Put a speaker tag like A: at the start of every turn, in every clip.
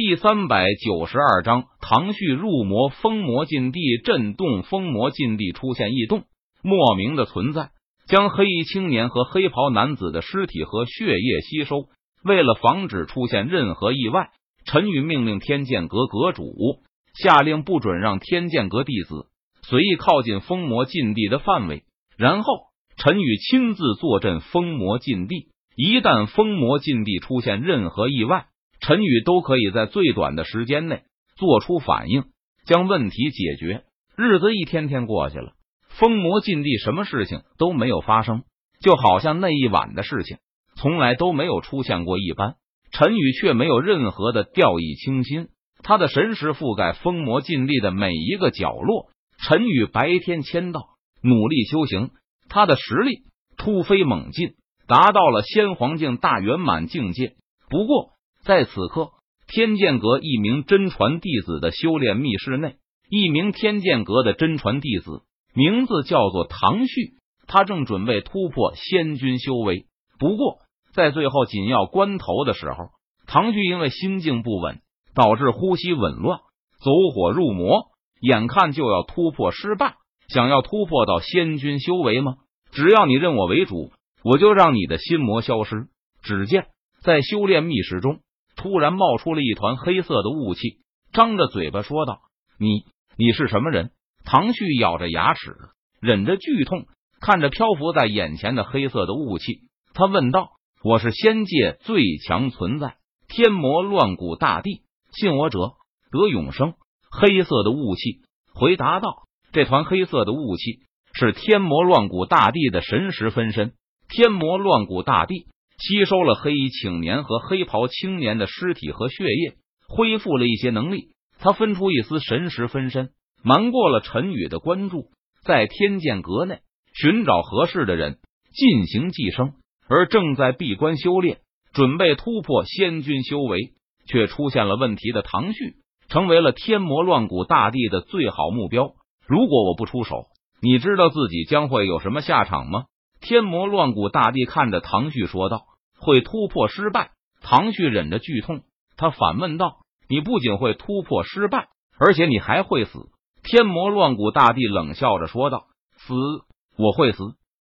A: 第三百九十二章，唐旭入魔，封魔禁地震动，封魔禁地出现异动，莫名的存在将黑衣青年和黑袍男子的尸体和血液吸收。为了防止出现任何意外，陈宇命令天剑阁阁主下令不准让天剑阁弟子随意靠近封魔禁地的范围。然后，陈宇亲自坐镇封魔禁地，一旦封魔禁地出现任何意外。陈宇都可以在最短的时间内做出反应，将问题解决。日子一天天过去了，封魔禁地什么事情都没有发生，就好像那一晚的事情从来都没有出现过一般。陈宇却没有任何的掉以轻心，他的神识覆盖封魔禁地的每一个角落。陈宇白天签到，努力修行，他的实力突飞猛进，达到了仙皇境大圆满境界。不过，在此刻，天剑阁一名真传弟子的修炼密室内，一名天剑阁的真传弟子，名字叫做唐旭，他正准备突破仙君修为。不过，在最后紧要关头的时候，唐旭因为心境不稳，导致呼吸紊乱，走火入魔，眼看就要突破失败。想要突破到仙君修为吗？只要你认我为主，我就让你的心魔消失。只见在修炼密室中。突然冒出了一团黑色的雾气，张着嘴巴说道：“你你是什么人？”唐旭咬着牙齿，忍着剧痛，看着漂浮在眼前的黑色的雾气，他问道：“我是仙界最强存在，天魔乱古大帝，信我者得永生。”黑色的雾气回答道：“这团黑色的雾气是天魔乱古大帝的神识分身，天魔乱古大帝。”吸收了黑衣青年和黑袍青年的尸体和血液，恢复了一些能力。他分出一丝神识分身，瞒过了陈宇的关注，在天剑阁内寻找合适的人进行寄生。而正在闭关修炼，准备突破仙君修为，却出现了问题的唐旭，成为了天魔乱古大帝的最好目标。如果我不出手，你知道自己将会有什么下场吗？天魔乱古大帝看着唐旭说道：“会突破失败。”唐旭忍着剧痛，他反问道：“你不仅会突破失败，而且你还会死？”天魔乱古大帝冷笑着说道：“死，我会死，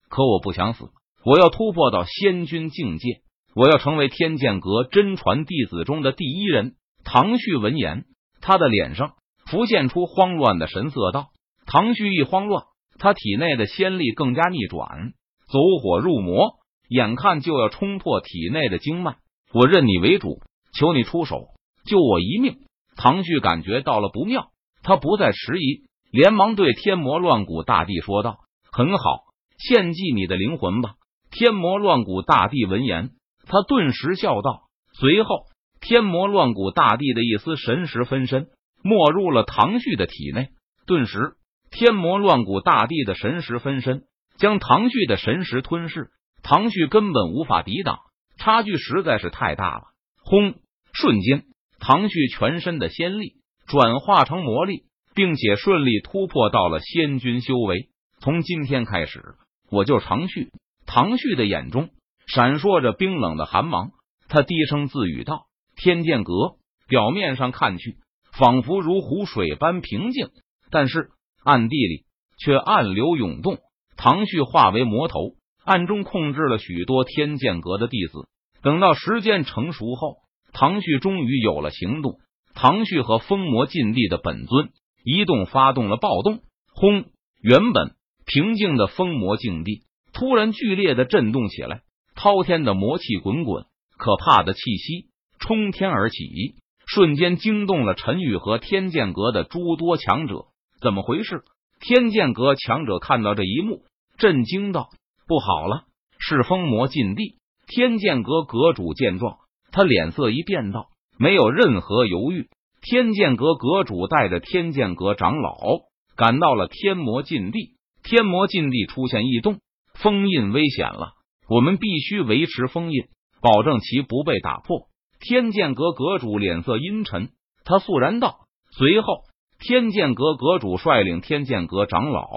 A: 可我不想死。我要突破到仙君境界，我要成为天剑阁真传弟子中的第一人。”唐旭闻言，他的脸上浮现出慌乱的神色，道：“唐旭一慌乱，他体内的仙力更加逆转。”走火入魔，眼看就要冲破体内的经脉，我认你为主，求你出手救我一命。唐旭感觉到了不妙，他不再迟疑，连忙对天魔乱古大帝说道：“很好，献祭你的灵魂吧。”天魔乱古大帝闻言，他顿时笑道。随后，天魔乱古大帝的一丝神识分身没入了唐旭的体内，顿时，天魔乱古大帝的神识分身。将唐旭的神识吞噬，唐旭根本无法抵挡，差距实在是太大了。轰！瞬间，唐旭全身的仙力转化成魔力，并且顺利突破到了仙君修为。从今天开始，我就是唐旭。唐旭的眼中闪烁着冰冷的寒芒，他低声自语道：“天剑阁表面上看去仿佛如湖水般平静，但是暗地里却暗流涌动。”唐旭化为魔头，暗中控制了许多天剑阁的弟子。等到时间成熟后，唐旭终于有了行动。唐旭和封魔禁地的本尊一动，发动了暴动。轰！原本平静的封魔境地突然剧烈的震动起来，滔天的魔气滚滚，可怕的气息冲天而起，瞬间惊动了陈宇和天剑阁的诸多强者。怎么回事？天剑阁强者看到这一幕，震惊道：“不好了，是封魔禁地！”天剑阁阁主见状，他脸色一变，道：“没有任何犹豫。”天剑阁阁主带着天剑阁长老赶到了天魔禁地。天魔禁地出现异动，封印危险了，我们必须维持封印，保证其不被打破。天剑阁阁主脸色阴沉，他肃然道：“随后。”天剑阁阁主率领天剑阁长老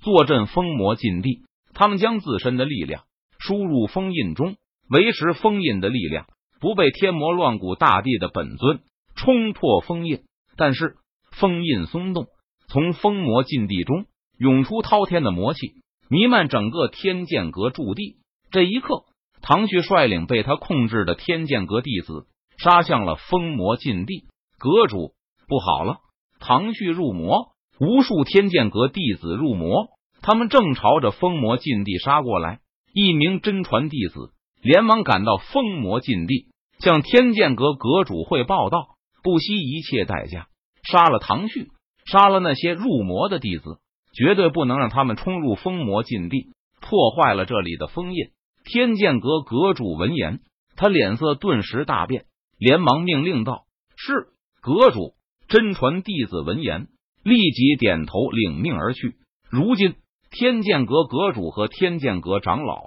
A: 坐镇封魔禁地，他们将自身的力量输入封印中，维持封印的力量不被天魔乱古大帝的本尊冲破封印。但是封印松动，从封魔禁地中涌出滔天的魔气，弥漫整个天剑阁驻地。这一刻，唐旭率领被他控制的天剑阁弟子杀向了封魔禁地。阁主，不好了！唐旭入魔，无数天剑阁弟子入魔，他们正朝着封魔禁地杀过来。一名真传弟子连忙赶到封魔禁地，向天剑阁阁主汇报道：“不惜一切代价杀了唐旭，杀了那些入魔的弟子，绝对不能让他们冲入封魔禁地，破坏了这里的封印。”天剑阁阁主闻言，他脸色顿时大变，连忙命令道：“是阁主。”真传弟子闻言，立即点头领命而去。如今。天剑阁阁主和天剑阁长老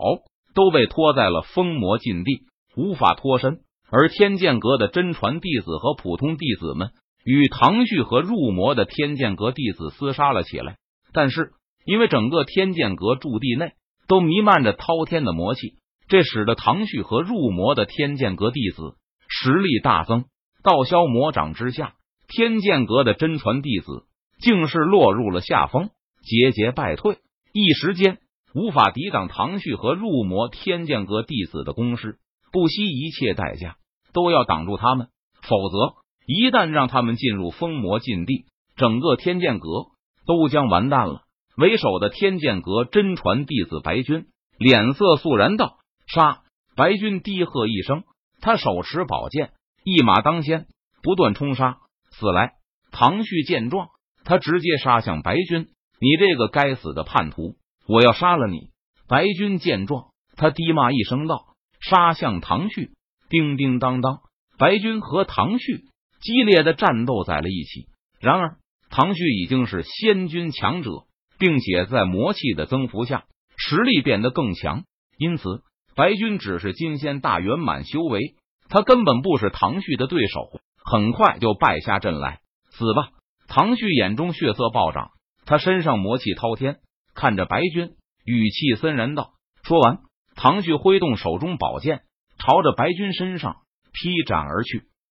A: 都被拖在了封魔禁地，无法脱身。而天剑阁的真传弟子和普通弟子们与唐旭和入魔的天剑阁弟子厮杀了起来。但是，因为整个天剑阁驻地内都弥漫着滔天的魔气，这使得唐旭和入魔的天剑阁弟子实力大增。道消魔掌之下，天剑阁的真传弟子竟是落入了下风，节节败退。一时间无法抵挡唐旭和入魔天剑阁弟子的攻势，不惜一切代价都要挡住他们，否则一旦让他们进入封魔禁地，整个天剑阁都将完蛋了。为首的天剑阁真传弟子白军脸色肃然道：“杀！”白军低喝一声，他手持宝剑，一马当先，不断冲杀。死来！唐旭见状，他直接杀向白军。你这个该死的叛徒！我要杀了你！白军见状，他低骂一声道：“杀向唐旭！”叮叮当当，白军和唐旭激烈的战斗在了一起。然而，唐旭已经是仙军强者，并且在魔气的增幅下，实力变得更强。因此，白军只是金仙大圆满修为，他根本不是唐旭的对手，很快就败下阵来。死吧！唐旭眼中血色暴涨。他身上魔气滔天，看着白军，语气森然道：“说完，唐旭挥动手中宝剑，朝着白军身上劈斩而去。”